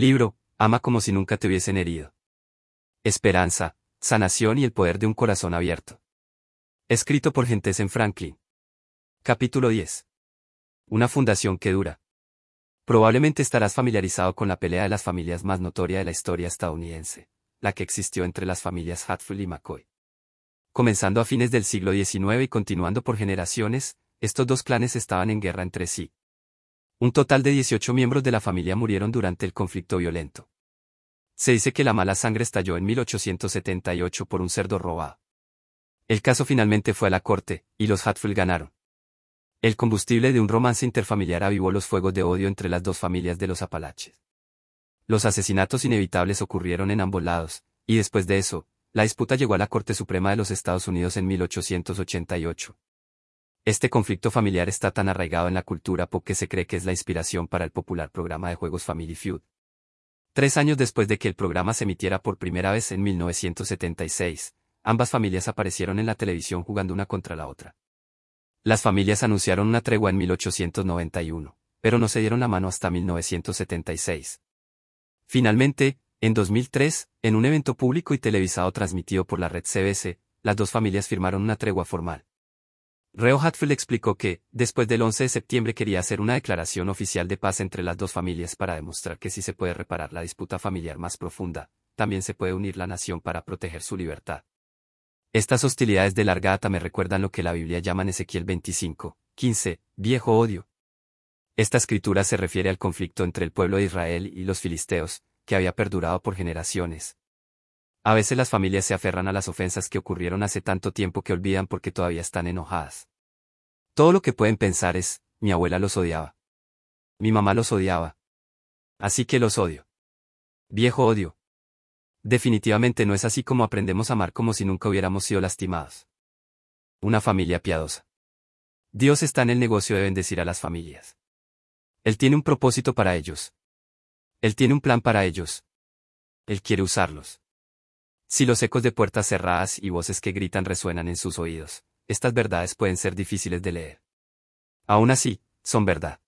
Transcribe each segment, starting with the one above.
Libro, ama como si nunca te hubiesen herido. Esperanza, sanación y el poder de un corazón abierto. Escrito por en Franklin. Capítulo 10. Una fundación que dura. Probablemente estarás familiarizado con la pelea de las familias más notoria de la historia estadounidense, la que existió entre las familias Hatfield y McCoy. Comenzando a fines del siglo XIX y continuando por generaciones, estos dos clanes estaban en guerra entre sí. Un total de 18 miembros de la familia murieron durante el conflicto violento. Se dice que la mala sangre estalló en 1878 por un cerdo robado. El caso finalmente fue a la corte, y los Hatfield ganaron. El combustible de un romance interfamiliar avivó los fuegos de odio entre las dos familias de los Apalaches. Los asesinatos inevitables ocurrieron en ambos lados, y después de eso, la disputa llegó a la Corte Suprema de los Estados Unidos en 1888. Este conflicto familiar está tan arraigado en la cultura pop que se cree que es la inspiración para el popular programa de juegos Family Feud. Tres años después de que el programa se emitiera por primera vez en 1976, ambas familias aparecieron en la televisión jugando una contra la otra. Las familias anunciaron una tregua en 1891, pero no se dieron la mano hasta 1976. Finalmente, en 2003, en un evento público y televisado transmitido por la red CBS, las dos familias firmaron una tregua formal. Reo Hatfield explicó que, después del 11 de septiembre quería hacer una declaración oficial de paz entre las dos familias para demostrar que si se puede reparar la disputa familiar más profunda, también se puede unir la nación para proteger su libertad. Estas hostilidades de larga data me recuerdan lo que la Biblia llama en Ezequiel 25, 15, viejo odio. Esta escritura se refiere al conflicto entre el pueblo de Israel y los filisteos, que había perdurado por generaciones. A veces las familias se aferran a las ofensas que ocurrieron hace tanto tiempo que olvidan porque todavía están enojadas. Todo lo que pueden pensar es, mi abuela los odiaba. Mi mamá los odiaba. Así que los odio. Viejo odio. Definitivamente no es así como aprendemos a amar como si nunca hubiéramos sido lastimados. Una familia piadosa. Dios está en el negocio de bendecir a las familias. Él tiene un propósito para ellos. Él tiene un plan para ellos. Él quiere usarlos. Si los ecos de puertas cerradas y voces que gritan resuenan en sus oídos, estas verdades pueden ser difíciles de leer. Aún así, son verdad.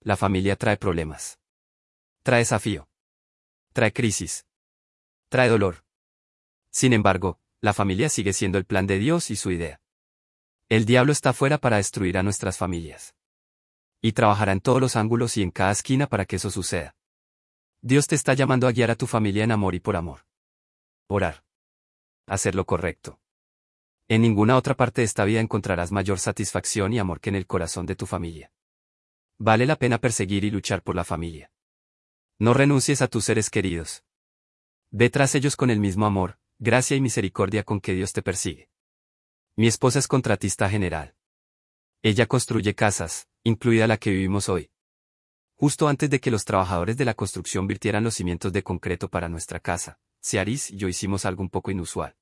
La familia trae problemas. Trae desafío. Trae crisis. Trae dolor. Sin embargo, la familia sigue siendo el plan de Dios y su idea. El diablo está fuera para destruir a nuestras familias. Y trabajará en todos los ángulos y en cada esquina para que eso suceda. Dios te está llamando a guiar a tu familia en amor y por amor. Orar. Hacer lo correcto. En ninguna otra parte de esta vida encontrarás mayor satisfacción y amor que en el corazón de tu familia. Vale la pena perseguir y luchar por la familia. No renuncies a tus seres queridos. Ve tras ellos con el mismo amor, gracia y misericordia con que Dios te persigue. Mi esposa es contratista general. Ella construye casas, incluida la que vivimos hoy. Justo antes de que los trabajadores de la construcción virtieran los cimientos de concreto para nuestra casa, Ciaris y yo hicimos algo un poco inusual.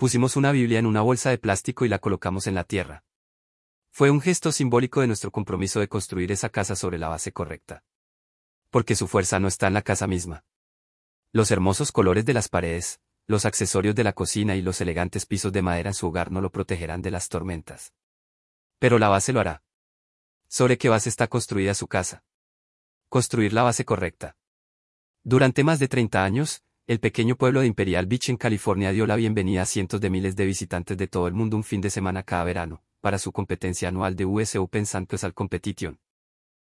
Pusimos una Biblia en una bolsa de plástico y la colocamos en la tierra. Fue un gesto simbólico de nuestro compromiso de construir esa casa sobre la base correcta. Porque su fuerza no está en la casa misma. Los hermosos colores de las paredes, los accesorios de la cocina y los elegantes pisos de madera en su hogar no lo protegerán de las tormentas. Pero la base lo hará. ¿Sobre qué base está construida su casa? Construir la base correcta. Durante más de 30 años, el pequeño pueblo de Imperial Beach en California dio la bienvenida a cientos de miles de visitantes de todo el mundo un fin de semana cada verano, para su competencia anual de US Open Santos Competition.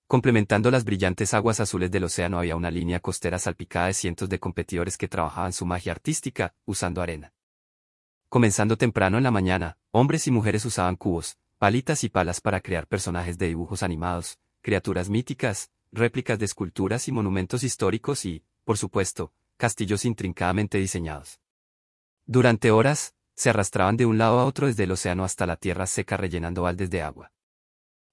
Complementando las brillantes aguas azules del océano había una línea costera salpicada de cientos de competidores que trabajaban su magia artística, usando arena. Comenzando temprano en la mañana, hombres y mujeres usaban cubos, palitas y palas para crear personajes de dibujos animados, criaturas míticas, réplicas de esculturas y monumentos históricos y, por supuesto, castillos intrincadamente diseñados. Durante horas, se arrastraban de un lado a otro desde el océano hasta la tierra seca rellenando baldes de agua.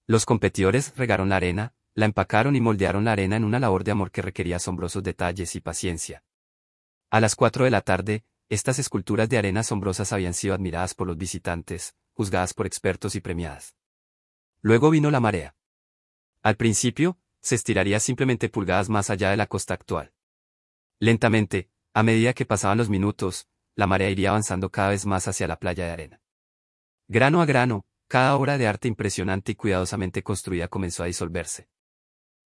Los competidores regaron la arena, la empacaron y moldearon la arena en una labor de amor que requería asombrosos detalles y paciencia. A las cuatro de la tarde, estas esculturas de arena asombrosas habían sido admiradas por los visitantes, juzgadas por expertos y premiadas. Luego vino la marea. Al principio, se estiraría simplemente pulgadas más allá de la costa actual. Lentamente, a medida que pasaban los minutos, la marea iría avanzando cada vez más hacia la playa de arena. Grano a grano, cada obra de arte impresionante y cuidadosamente construida comenzó a disolverse.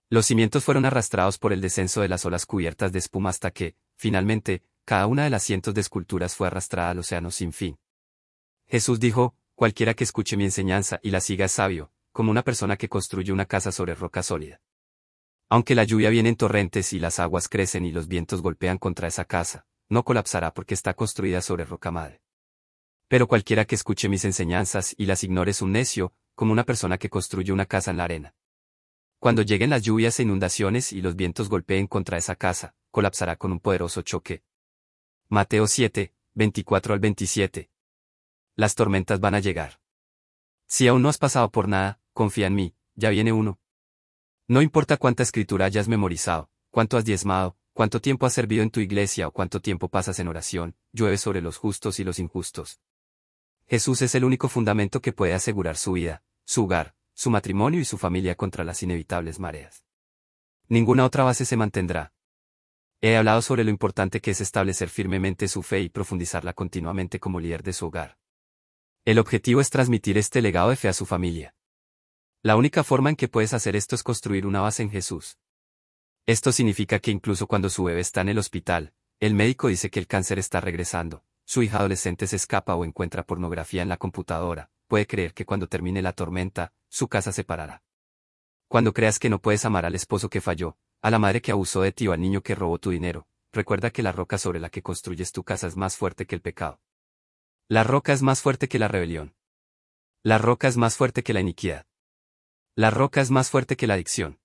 Los cimientos fueron arrastrados por el descenso de las olas cubiertas de espuma hasta que, finalmente, cada una de las cientos de esculturas fue arrastrada al océano sin fin. Jesús dijo, cualquiera que escuche mi enseñanza y la siga es sabio, como una persona que construye una casa sobre roca sólida. Aunque la lluvia viene en torrentes y las aguas crecen y los vientos golpean contra esa casa, no colapsará porque está construida sobre roca madre. Pero cualquiera que escuche mis enseñanzas y las ignore es un necio, como una persona que construye una casa en la arena. Cuando lleguen las lluvias e inundaciones y los vientos golpeen contra esa casa, colapsará con un poderoso choque. Mateo 7, 24 al 27. Las tormentas van a llegar. Si aún no has pasado por nada, confía en mí, ya viene uno. No importa cuánta escritura hayas memorizado, cuánto has diezmado, cuánto tiempo has servido en tu iglesia o cuánto tiempo pasas en oración, llueve sobre los justos y los injustos. Jesús es el único fundamento que puede asegurar su vida, su hogar, su matrimonio y su familia contra las inevitables mareas. Ninguna otra base se mantendrá. He hablado sobre lo importante que es establecer firmemente su fe y profundizarla continuamente como líder de su hogar. El objetivo es transmitir este legado de fe a su familia. La única forma en que puedes hacer esto es construir una base en Jesús. Esto significa que incluso cuando su bebé está en el hospital, el médico dice que el cáncer está regresando, su hija adolescente se escapa o encuentra pornografía en la computadora, puede creer que cuando termine la tormenta, su casa se parará. Cuando creas que no puedes amar al esposo que falló, a la madre que abusó de ti o al niño que robó tu dinero, recuerda que la roca sobre la que construyes tu casa es más fuerte que el pecado. La roca es más fuerte que la rebelión. La roca es más fuerte que la iniquidad. La roca es más fuerte que la adicción.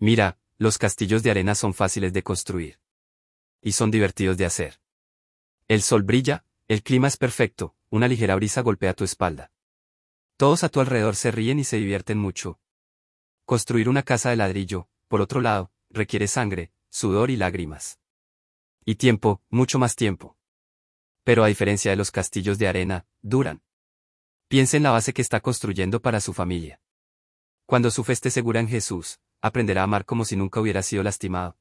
Mira, los castillos de arena son fáciles de construir. Y son divertidos de hacer. El sol brilla, el clima es perfecto, una ligera brisa golpea tu espalda. Todos a tu alrededor se ríen y se divierten mucho. Construir una casa de ladrillo, por otro lado, requiere sangre, sudor y lágrimas. Y tiempo, mucho más tiempo. Pero a diferencia de los castillos de arena, duran. Piensa en la base que está construyendo para su familia. Cuando su fe esté segura en Jesús, aprenderá a amar como si nunca hubiera sido lastimado.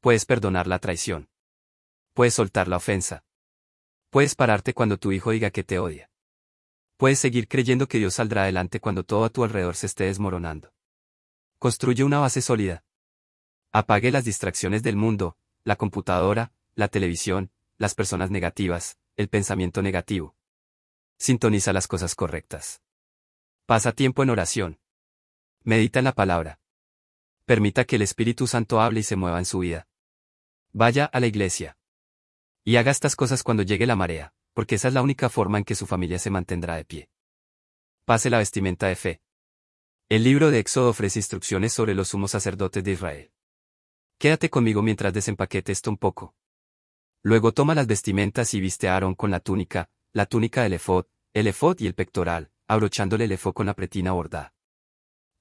Puedes perdonar la traición. Puedes soltar la ofensa. Puedes pararte cuando tu hijo diga que te odia. Puedes seguir creyendo que Dios saldrá adelante cuando todo a tu alrededor se esté desmoronando. Construye una base sólida. Apague las distracciones del mundo, la computadora, la televisión, las personas negativas, el pensamiento negativo. Sintoniza las cosas correctas. Pasa tiempo en oración. Medita en la palabra. Permita que el Espíritu Santo hable y se mueva en su vida. Vaya a la iglesia. Y haga estas cosas cuando llegue la marea, porque esa es la única forma en que su familia se mantendrá de pie. Pase la vestimenta de fe. El libro de Éxodo ofrece instrucciones sobre los sumos sacerdotes de Israel. Quédate conmigo mientras desempaquete esto un poco. Luego toma las vestimentas y viste a Aarón con la túnica, la túnica del efod, el efod y el pectoral, abrochándole el efod con la pretina bordada.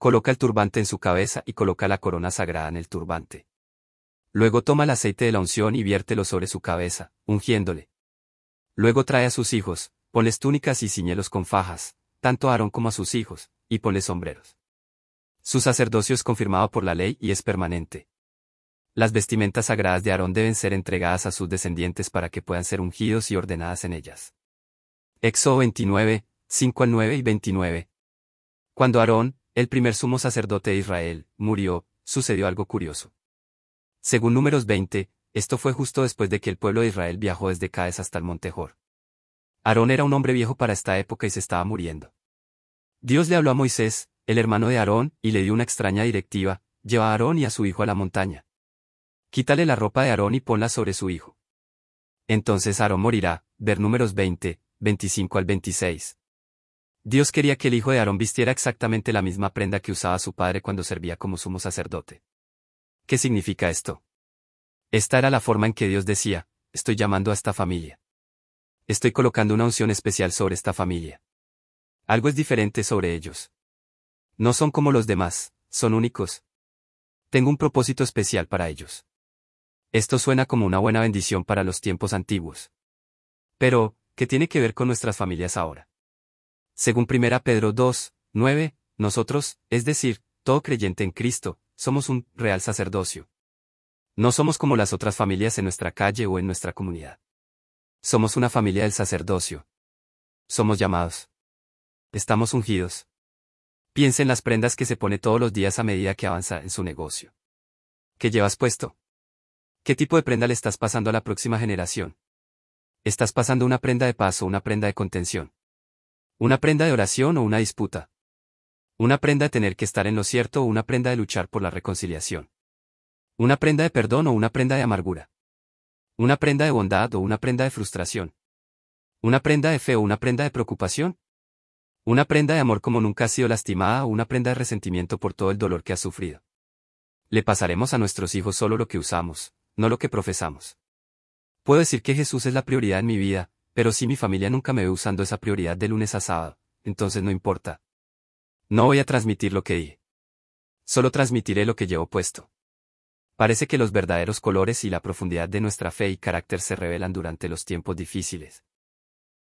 Coloca el turbante en su cabeza y coloca la corona sagrada en el turbante. Luego toma el aceite de la unción y viértelo sobre su cabeza, ungiéndole. Luego trae a sus hijos, ponles túnicas y ciñelos con fajas, tanto a Aarón como a sus hijos, y ponles sombreros. Su sacerdocio es confirmado por la ley y es permanente. Las vestimentas sagradas de Aarón deben ser entregadas a sus descendientes para que puedan ser ungidos y ordenadas en ellas. Éxodo 29, 5 al 9 y 29. Cuando Aarón, el primer sumo sacerdote de Israel, murió, sucedió algo curioso. Según números 20, esto fue justo después de que el pueblo de Israel viajó desde Cáez hasta el monte Jor. Aarón era un hombre viejo para esta época y se estaba muriendo. Dios le habló a Moisés, el hermano de Aarón, y le dio una extraña directiva, lleva a Aarón y a su hijo a la montaña. Quítale la ropa de Aarón y ponla sobre su hijo. Entonces Aarón morirá, ver números 20, 25 al 26. Dios quería que el hijo de Aarón vistiera exactamente la misma prenda que usaba su padre cuando servía como sumo sacerdote. ¿Qué significa esto? Esta era la forma en que Dios decía, estoy llamando a esta familia. Estoy colocando una unción especial sobre esta familia. Algo es diferente sobre ellos. No son como los demás, son únicos. Tengo un propósito especial para ellos. Esto suena como una buena bendición para los tiempos antiguos. Pero, ¿qué tiene que ver con nuestras familias ahora? Según 1 Pedro 2, 9, nosotros, es decir, todo creyente en Cristo, somos un real sacerdocio. No somos como las otras familias en nuestra calle o en nuestra comunidad. Somos una familia del sacerdocio. Somos llamados. Estamos ungidos. Piense en las prendas que se pone todos los días a medida que avanza en su negocio. ¿Qué llevas puesto? ¿Qué tipo de prenda le estás pasando a la próxima generación? ¿Estás pasando una prenda de paz o una prenda de contención? ¿Una prenda de oración o una disputa? ¿Una prenda de tener que estar en lo cierto o una prenda de luchar por la reconciliación? ¿Una prenda de perdón o una prenda de amargura? ¿Una prenda de bondad o una prenda de frustración? ¿Una prenda de fe o una prenda de preocupación? ¿Una prenda de amor como nunca ha sido lastimada o una prenda de resentimiento por todo el dolor que has sufrido? Le pasaremos a nuestros hijos solo lo que usamos, no lo que profesamos. Puedo decir que Jesús es la prioridad en mi vida, pero si mi familia nunca me ve usando esa prioridad de lunes a sábado, entonces no importa. No voy a transmitir lo que dije. Solo transmitiré lo que llevo puesto. Parece que los verdaderos colores y la profundidad de nuestra fe y carácter se revelan durante los tiempos difíciles.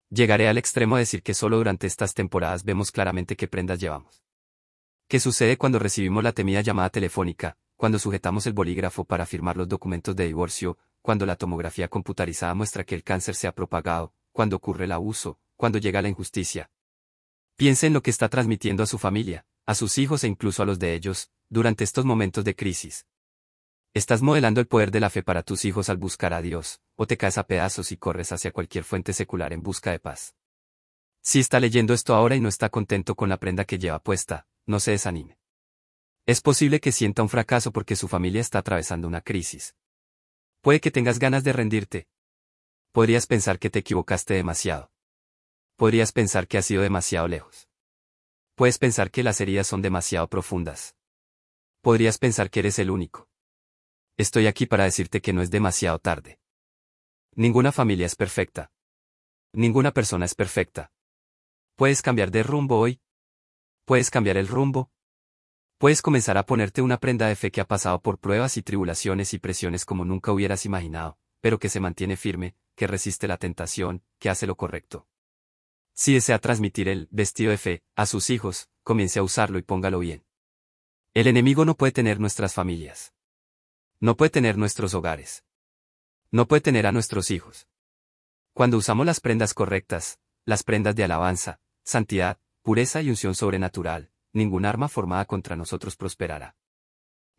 Llegaré al extremo de decir que solo durante estas temporadas vemos claramente qué prendas llevamos. ¿Qué sucede cuando recibimos la temida llamada telefónica, cuando sujetamos el bolígrafo para firmar los documentos de divorcio, cuando la tomografía computarizada muestra que el cáncer se ha propagado, cuando ocurre el abuso, cuando llega la injusticia. Piense en lo que está transmitiendo a su familia, a sus hijos e incluso a los de ellos, durante estos momentos de crisis. Estás modelando el poder de la fe para tus hijos al buscar a Dios, o te caes a pedazos y corres hacia cualquier fuente secular en busca de paz. Si está leyendo esto ahora y no está contento con la prenda que lleva puesta, no se desanime. Es posible que sienta un fracaso porque su familia está atravesando una crisis. Puede que tengas ganas de rendirte. Podrías pensar que te equivocaste demasiado. Podrías pensar que has ido demasiado lejos. Puedes pensar que las heridas son demasiado profundas. Podrías pensar que eres el único. Estoy aquí para decirte que no es demasiado tarde. Ninguna familia es perfecta. Ninguna persona es perfecta. Puedes cambiar de rumbo hoy. Puedes cambiar el rumbo, Puedes comenzar a ponerte una prenda de fe que ha pasado por pruebas y tribulaciones y presiones como nunca hubieras imaginado, pero que se mantiene firme, que resiste la tentación, que hace lo correcto. Si desea transmitir el vestido de fe a sus hijos, comience a usarlo y póngalo bien. El enemigo no puede tener nuestras familias. No puede tener nuestros hogares. No puede tener a nuestros hijos. Cuando usamos las prendas correctas, las prendas de alabanza, santidad, pureza y unción sobrenatural, ningún arma formada contra nosotros prosperará.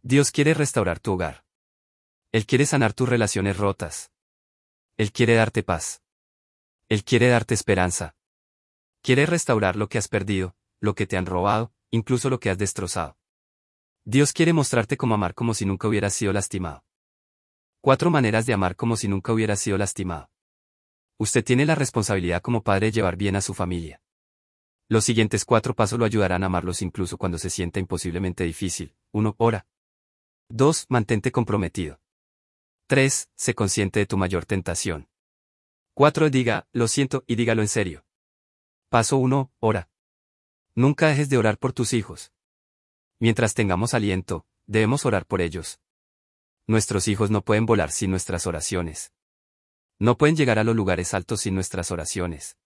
Dios quiere restaurar tu hogar. Él quiere sanar tus relaciones rotas. Él quiere darte paz. Él quiere darte esperanza. Quiere restaurar lo que has perdido, lo que te han robado, incluso lo que has destrozado. Dios quiere mostrarte cómo amar como si nunca hubieras sido lastimado. Cuatro maneras de amar como si nunca hubieras sido lastimado. Usted tiene la responsabilidad como padre de llevar bien a su familia. Los siguientes cuatro pasos lo ayudarán a amarlos incluso cuando se sienta imposiblemente difícil. 1. Ora. 2. Mantente comprometido. 3. Sé consciente de tu mayor tentación. 4. Diga, lo siento, y dígalo en serio. Paso 1. Ora. Nunca dejes de orar por tus hijos. Mientras tengamos aliento, debemos orar por ellos. Nuestros hijos no pueden volar sin nuestras oraciones. No pueden llegar a los lugares altos sin nuestras oraciones.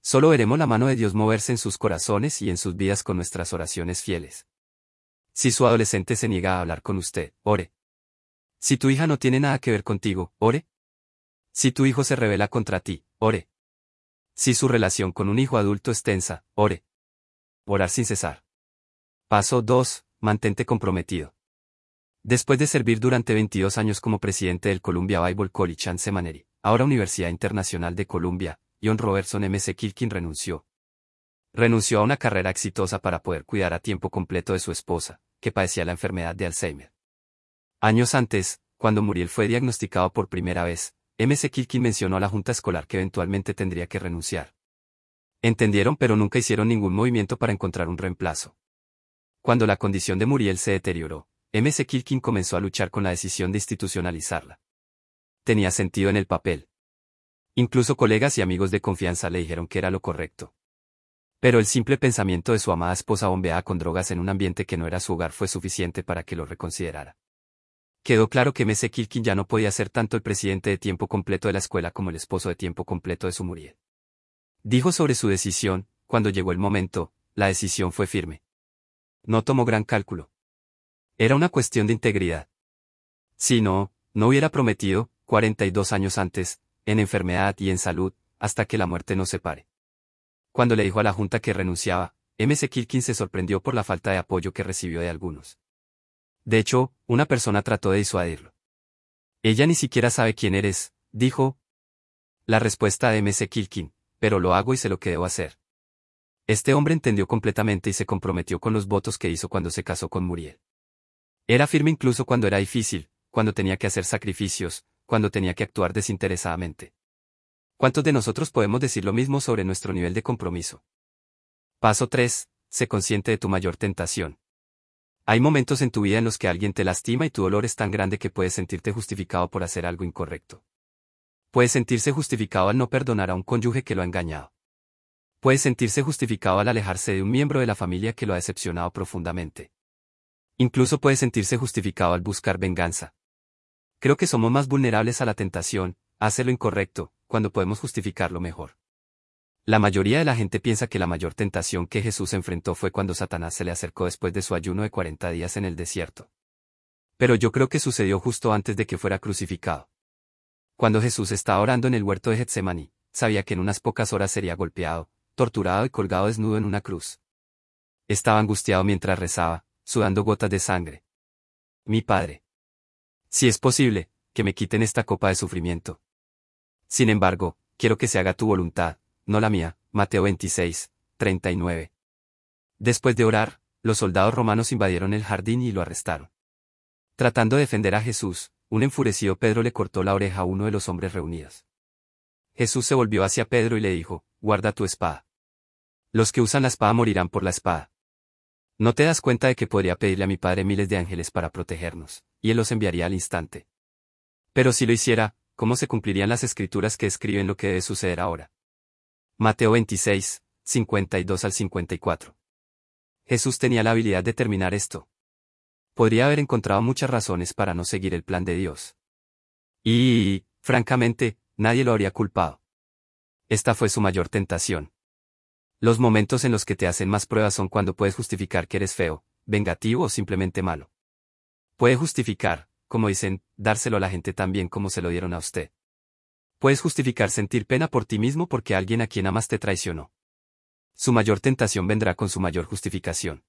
Solo veremos la mano de Dios moverse en sus corazones y en sus vidas con nuestras oraciones fieles. Si su adolescente se niega a hablar con usted, ore. Si tu hija no tiene nada que ver contigo, ore. Si tu hijo se revela contra ti, ore. Si su relación con un hijo adulto es tensa, ore. Orar sin cesar. Paso 2. Mantente comprometido. Después de servir durante 22 años como presidente del Columbia Bible College and Seminary, ahora Universidad Internacional de Columbia, John Robertson M. C. Kilkin renunció. Renunció a una carrera exitosa para poder cuidar a tiempo completo de su esposa, que padecía la enfermedad de Alzheimer. Años antes, cuando Muriel fue diagnosticado por primera vez, M. C. Kilkin mencionó a la junta escolar que eventualmente tendría que renunciar. Entendieron pero nunca hicieron ningún movimiento para encontrar un reemplazo. Cuando la condición de Muriel se deterioró, M. C. Kilkin comenzó a luchar con la decisión de institucionalizarla. Tenía sentido en el papel. Incluso colegas y amigos de confianza le dijeron que era lo correcto. Pero el simple pensamiento de su amada esposa bombeada con drogas en un ambiente que no era su hogar fue suficiente para que lo reconsiderara. Quedó claro que M.C. Kilkin ya no podía ser tanto el presidente de tiempo completo de la escuela como el esposo de tiempo completo de su Muriel. Dijo sobre su decisión, cuando llegó el momento, la decisión fue firme. No tomó gran cálculo. Era una cuestión de integridad. Si no, no hubiera prometido, 42 años antes, en enfermedad y en salud, hasta que la muerte nos separe. Cuando le dijo a la Junta que renunciaba, M.C. Kilkin se sorprendió por la falta de apoyo que recibió de algunos. De hecho, una persona trató de disuadirlo. Ella ni siquiera sabe quién eres, dijo. La respuesta de M.C. Kilkin, pero lo hago y sé lo que debo hacer. Este hombre entendió completamente y se comprometió con los votos que hizo cuando se casó con Muriel. Era firme incluso cuando era difícil, cuando tenía que hacer sacrificios, cuando tenía que actuar desinteresadamente. ¿Cuántos de nosotros podemos decir lo mismo sobre nuestro nivel de compromiso? Paso 3. Sé consciente de tu mayor tentación. Hay momentos en tu vida en los que alguien te lastima y tu dolor es tan grande que puedes sentirte justificado por hacer algo incorrecto. Puedes sentirse justificado al no perdonar a un cónyuge que lo ha engañado. Puedes sentirse justificado al alejarse de un miembro de la familia que lo ha decepcionado profundamente. Incluso puede sentirse justificado al buscar venganza. Creo que somos más vulnerables a la tentación, a hacer lo incorrecto, cuando podemos justificarlo mejor. La mayoría de la gente piensa que la mayor tentación que Jesús enfrentó fue cuando Satanás se le acercó después de su ayuno de 40 días en el desierto. Pero yo creo que sucedió justo antes de que fuera crucificado. Cuando Jesús estaba orando en el huerto de Getsemaní, sabía que en unas pocas horas sería golpeado, torturado y colgado desnudo en una cruz. Estaba angustiado mientras rezaba, sudando gotas de sangre. Mi Padre. Si es posible, que me quiten esta copa de sufrimiento. Sin embargo, quiero que se haga tu voluntad, no la mía. Mateo 26, 39. Después de orar, los soldados romanos invadieron el jardín y lo arrestaron. Tratando de defender a Jesús, un enfurecido Pedro le cortó la oreja a uno de los hombres reunidos. Jesús se volvió hacia Pedro y le dijo, guarda tu espada. Los que usan la espada morirán por la espada. ¿No te das cuenta de que podría pedirle a mi Padre miles de ángeles para protegernos, y Él los enviaría al instante? Pero si lo hiciera, ¿cómo se cumplirían las escrituras que escriben lo que debe suceder ahora? Mateo 26, 52 al 54. Jesús tenía la habilidad de terminar esto. Podría haber encontrado muchas razones para no seguir el plan de Dios. Y, francamente, nadie lo habría culpado. Esta fue su mayor tentación. Los momentos en los que te hacen más pruebas son cuando puedes justificar que eres feo, vengativo o simplemente malo. Puede justificar, como dicen, dárselo a la gente tan bien como se lo dieron a usted. Puedes justificar sentir pena por ti mismo porque alguien a quien amas te traicionó. Su mayor tentación vendrá con su mayor justificación.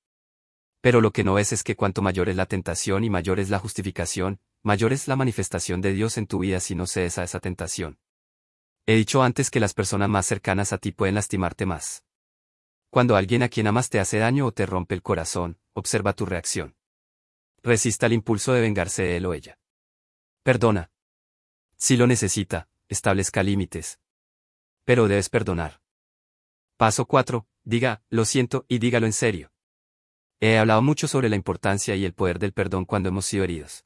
Pero lo que no es es que cuanto mayor es la tentación y mayor es la justificación, mayor es la manifestación de Dios en tu vida si no cedes a esa tentación. He dicho antes que las personas más cercanas a ti pueden lastimarte más. Cuando alguien a quien amas te hace daño o te rompe el corazón, observa tu reacción. Resista el impulso de vengarse de él o ella. Perdona. Si lo necesita, establezca límites. Pero debes perdonar. Paso 4. Diga, lo siento, y dígalo en serio. He hablado mucho sobre la importancia y el poder del perdón cuando hemos sido heridos.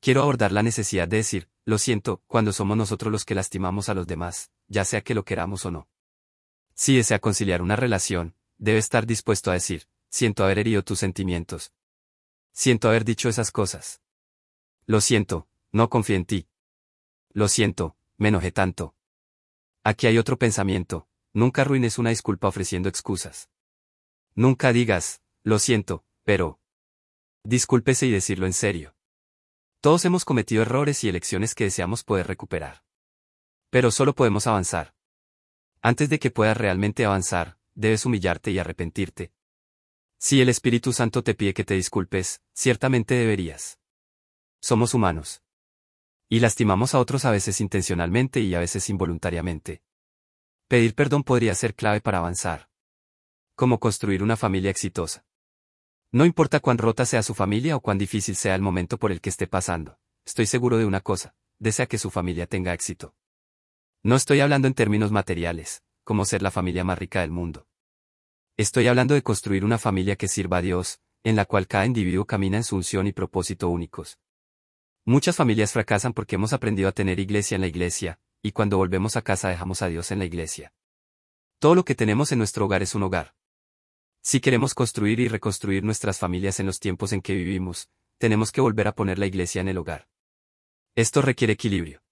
Quiero abordar la necesidad de decir, lo siento, cuando somos nosotros los que lastimamos a los demás, ya sea que lo queramos o no. Si desea conciliar una relación, debe estar dispuesto a decir, siento haber herido tus sentimientos. Siento haber dicho esas cosas. Lo siento, no confío en ti. Lo siento, me enojé tanto. Aquí hay otro pensamiento, nunca arruines una disculpa ofreciendo excusas. Nunca digas, lo siento, pero... Discúlpese y decirlo en serio. Todos hemos cometido errores y elecciones que deseamos poder recuperar. Pero solo podemos avanzar. Antes de que puedas realmente avanzar, debes humillarte y arrepentirte. Si el Espíritu Santo te pide que te disculpes, ciertamente deberías. Somos humanos. Y lastimamos a otros a veces intencionalmente y a veces involuntariamente. Pedir perdón podría ser clave para avanzar. Como construir una familia exitosa. No importa cuán rota sea su familia o cuán difícil sea el momento por el que esté pasando, estoy seguro de una cosa, desea que su familia tenga éxito. No estoy hablando en términos materiales, como ser la familia más rica del mundo. Estoy hablando de construir una familia que sirva a Dios, en la cual cada individuo camina en su unción y propósito únicos. Muchas familias fracasan porque hemos aprendido a tener iglesia en la iglesia, y cuando volvemos a casa dejamos a Dios en la iglesia. Todo lo que tenemos en nuestro hogar es un hogar. Si queremos construir y reconstruir nuestras familias en los tiempos en que vivimos, tenemos que volver a poner la iglesia en el hogar. Esto requiere equilibrio.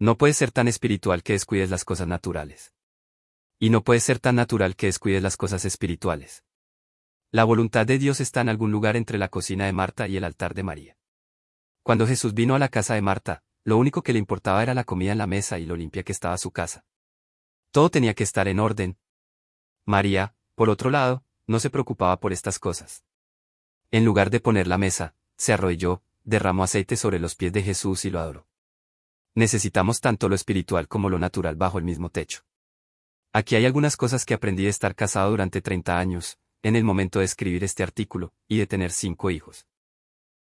No puedes ser tan espiritual que descuides las cosas naturales. Y no puedes ser tan natural que descuides las cosas espirituales. La voluntad de Dios está en algún lugar entre la cocina de Marta y el altar de María. Cuando Jesús vino a la casa de Marta, lo único que le importaba era la comida en la mesa y lo limpia que estaba su casa. Todo tenía que estar en orden. María, por otro lado, no se preocupaba por estas cosas. En lugar de poner la mesa, se arrodilló, derramó aceite sobre los pies de Jesús y lo adoró. Necesitamos tanto lo espiritual como lo natural bajo el mismo techo. Aquí hay algunas cosas que aprendí de estar casado durante 30 años, en el momento de escribir este artículo, y de tener cinco hijos.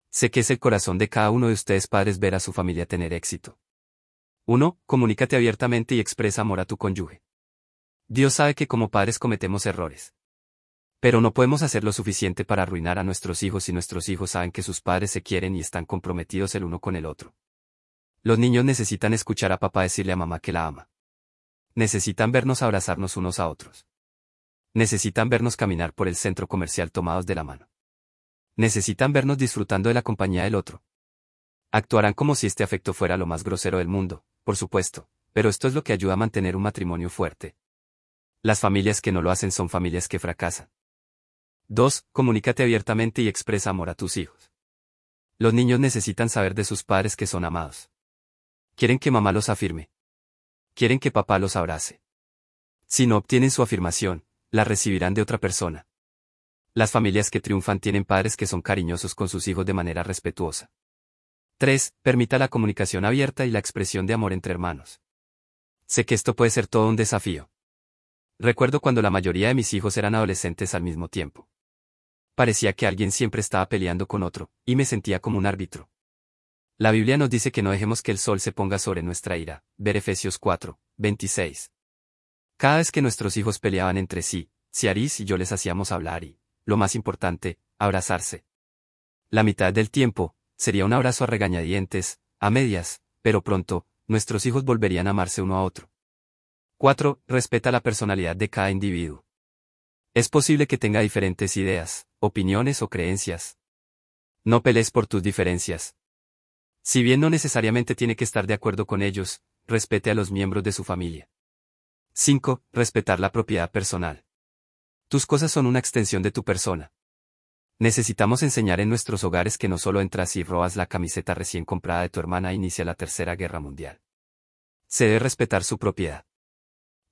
Sé que es el corazón de cada uno de ustedes padres ver a su familia tener éxito. 1. Comunícate abiertamente y expresa amor a tu cónyuge. Dios sabe que como padres cometemos errores. Pero no podemos hacer lo suficiente para arruinar a nuestros hijos si nuestros hijos saben que sus padres se quieren y están comprometidos el uno con el otro. Los niños necesitan escuchar a papá decirle a mamá que la ama. Necesitan vernos abrazarnos unos a otros. Necesitan vernos caminar por el centro comercial tomados de la mano. Necesitan vernos disfrutando de la compañía del otro. Actuarán como si este afecto fuera lo más grosero del mundo, por supuesto, pero esto es lo que ayuda a mantener un matrimonio fuerte. Las familias que no lo hacen son familias que fracasan. 2. Comunícate abiertamente y expresa amor a tus hijos. Los niños necesitan saber de sus padres que son amados. Quieren que mamá los afirme. Quieren que papá los abrace. Si no obtienen su afirmación, la recibirán de otra persona. Las familias que triunfan tienen padres que son cariñosos con sus hijos de manera respetuosa. 3. Permita la comunicación abierta y la expresión de amor entre hermanos. Sé que esto puede ser todo un desafío. Recuerdo cuando la mayoría de mis hijos eran adolescentes al mismo tiempo parecía que alguien siempre estaba peleando con otro, y me sentía como un árbitro. La Biblia nos dice que no dejemos que el sol se ponga sobre nuestra ira. Ver Efesios 4, 26. Cada vez que nuestros hijos peleaban entre sí, Ciaris y yo les hacíamos hablar y, lo más importante, abrazarse. La mitad del tiempo, sería un abrazo a regañadientes, a medias, pero pronto, nuestros hijos volverían a amarse uno a otro. 4. Respeta la personalidad de cada individuo. Es posible que tenga diferentes ideas, opiniones o creencias. No pelees por tus diferencias. Si bien no necesariamente tiene que estar de acuerdo con ellos, respete a los miembros de su familia. 5. Respetar la propiedad personal. Tus cosas son una extensión de tu persona. Necesitamos enseñar en nuestros hogares que no solo entras y robas la camiseta recién comprada de tu hermana e inicia la Tercera Guerra Mundial. Se debe respetar su propiedad.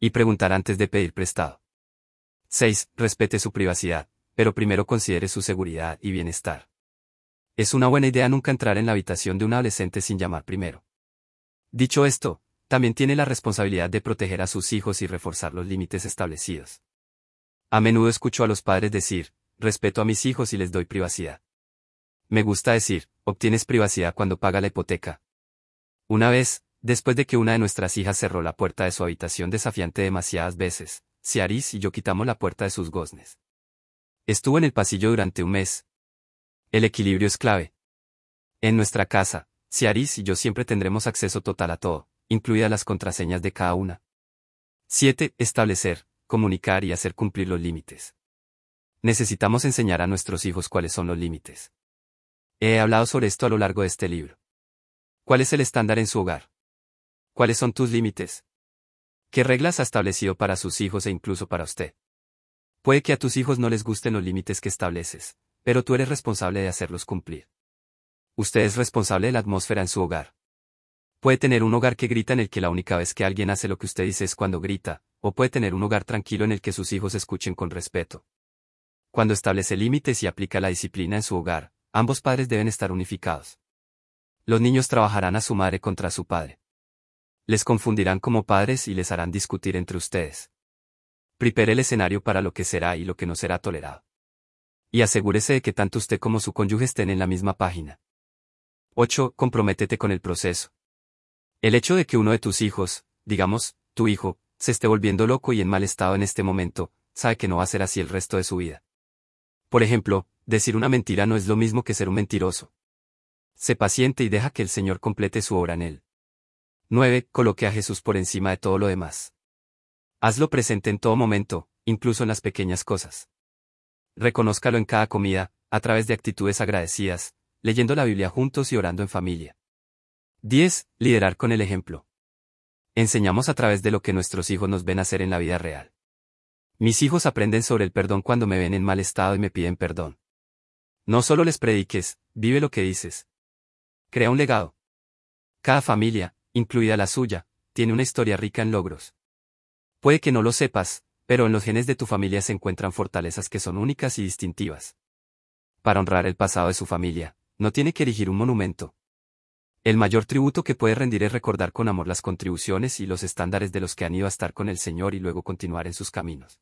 Y preguntar antes de pedir prestado. 6. Respete su privacidad, pero primero considere su seguridad y bienestar. Es una buena idea nunca entrar en la habitación de un adolescente sin llamar primero. Dicho esto, también tiene la responsabilidad de proteger a sus hijos y reforzar los límites establecidos. A menudo escucho a los padres decir, respeto a mis hijos y les doy privacidad. Me gusta decir, obtienes privacidad cuando paga la hipoteca. Una vez, después de que una de nuestras hijas cerró la puerta de su habitación desafiante demasiadas veces, Ciaris y yo quitamos la puerta de sus goznes. Estuvo en el pasillo durante un mes. El equilibrio es clave. En nuestra casa, Ciaris y yo siempre tendremos acceso total a todo, incluidas las contraseñas de cada una. 7. Establecer, comunicar y hacer cumplir los límites. Necesitamos enseñar a nuestros hijos cuáles son los límites. He hablado sobre esto a lo largo de este libro. ¿Cuál es el estándar en su hogar? ¿Cuáles son tus límites? ¿Qué reglas ha establecido para sus hijos e incluso para usted? Puede que a tus hijos no les gusten los límites que estableces, pero tú eres responsable de hacerlos cumplir. Usted es responsable de la atmósfera en su hogar. Puede tener un hogar que grita en el que la única vez que alguien hace lo que usted dice es cuando grita, o puede tener un hogar tranquilo en el que sus hijos escuchen con respeto. Cuando establece límites y aplica la disciplina en su hogar, ambos padres deben estar unificados. Los niños trabajarán a su madre contra su padre les confundirán como padres y les harán discutir entre ustedes. Prepare el escenario para lo que será y lo que no será tolerado. Y asegúrese de que tanto usted como su cónyuge estén en la misma página. 8. Comprométete con el proceso. El hecho de que uno de tus hijos, digamos, tu hijo, se esté volviendo loco y en mal estado en este momento, sabe que no va a ser así el resto de su vida. Por ejemplo, decir una mentira no es lo mismo que ser un mentiroso. Sé paciente y deja que el Señor complete su obra en él. 9. Coloque a Jesús por encima de todo lo demás. Hazlo presente en todo momento, incluso en las pequeñas cosas. Reconózcalo en cada comida, a través de actitudes agradecidas, leyendo la Biblia juntos y orando en familia. 10. Liderar con el ejemplo. Enseñamos a través de lo que nuestros hijos nos ven hacer en la vida real. Mis hijos aprenden sobre el perdón cuando me ven en mal estado y me piden perdón. No solo les prediques, vive lo que dices. Crea un legado. Cada familia, incluida la suya, tiene una historia rica en logros. Puede que no lo sepas, Pero en los genes de tu familia se encuentran fortalezas que son únicas y distintivas. Para honrar el pasado de su familia, no tiene que erigir un monumento. El mayor tributo que puede rendir es recordar con amor las contribuciones y los estándares de los que han ido a estar con el Señor y luego continuar en sus caminos.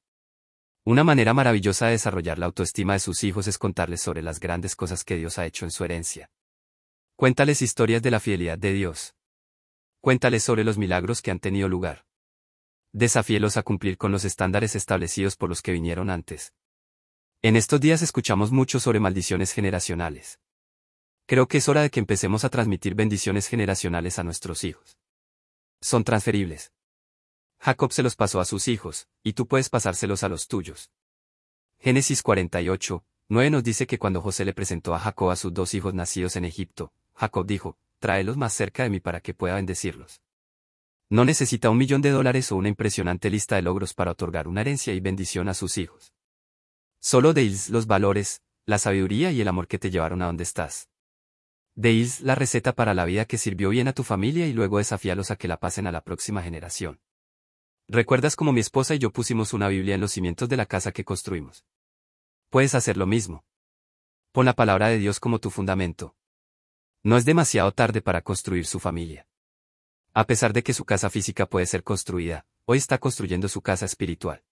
Una manera maravillosa de desarrollar la autoestima de sus hijos es contarles sobre las grandes cosas que Dios ha hecho en su herencia. Cuéntales historias de la fidelidad de Dios. Cuéntales sobre los milagros que han tenido lugar. Desafíelos a cumplir con los estándares establecidos por los que vinieron antes. En estos días escuchamos mucho sobre maldiciones generacionales. Creo que es hora de que empecemos a transmitir bendiciones generacionales a nuestros hijos. Son transferibles. Jacob se los pasó a sus hijos, y tú puedes pasárselos a los tuyos. Génesis 48, 9 nos dice que cuando José le presentó a Jacob a sus dos hijos nacidos en Egipto, Jacob dijo, tráelos más cerca de mí para que pueda bendecirlos. No necesita un millón de dólares o una impresionante lista de logros para otorgar una herencia y bendición a sus hijos. Solo deis los valores, la sabiduría y el amor que te llevaron a donde estás. Deis la receta para la vida que sirvió bien a tu familia y luego desafíalos a que la pasen a la próxima generación. ¿Recuerdas cómo mi esposa y yo pusimos una Biblia en los cimientos de la casa que construimos? Puedes hacer lo mismo. Pon la palabra de Dios como tu fundamento. No es demasiado tarde para construir su familia. A pesar de que su casa física puede ser construida, hoy está construyendo su casa espiritual.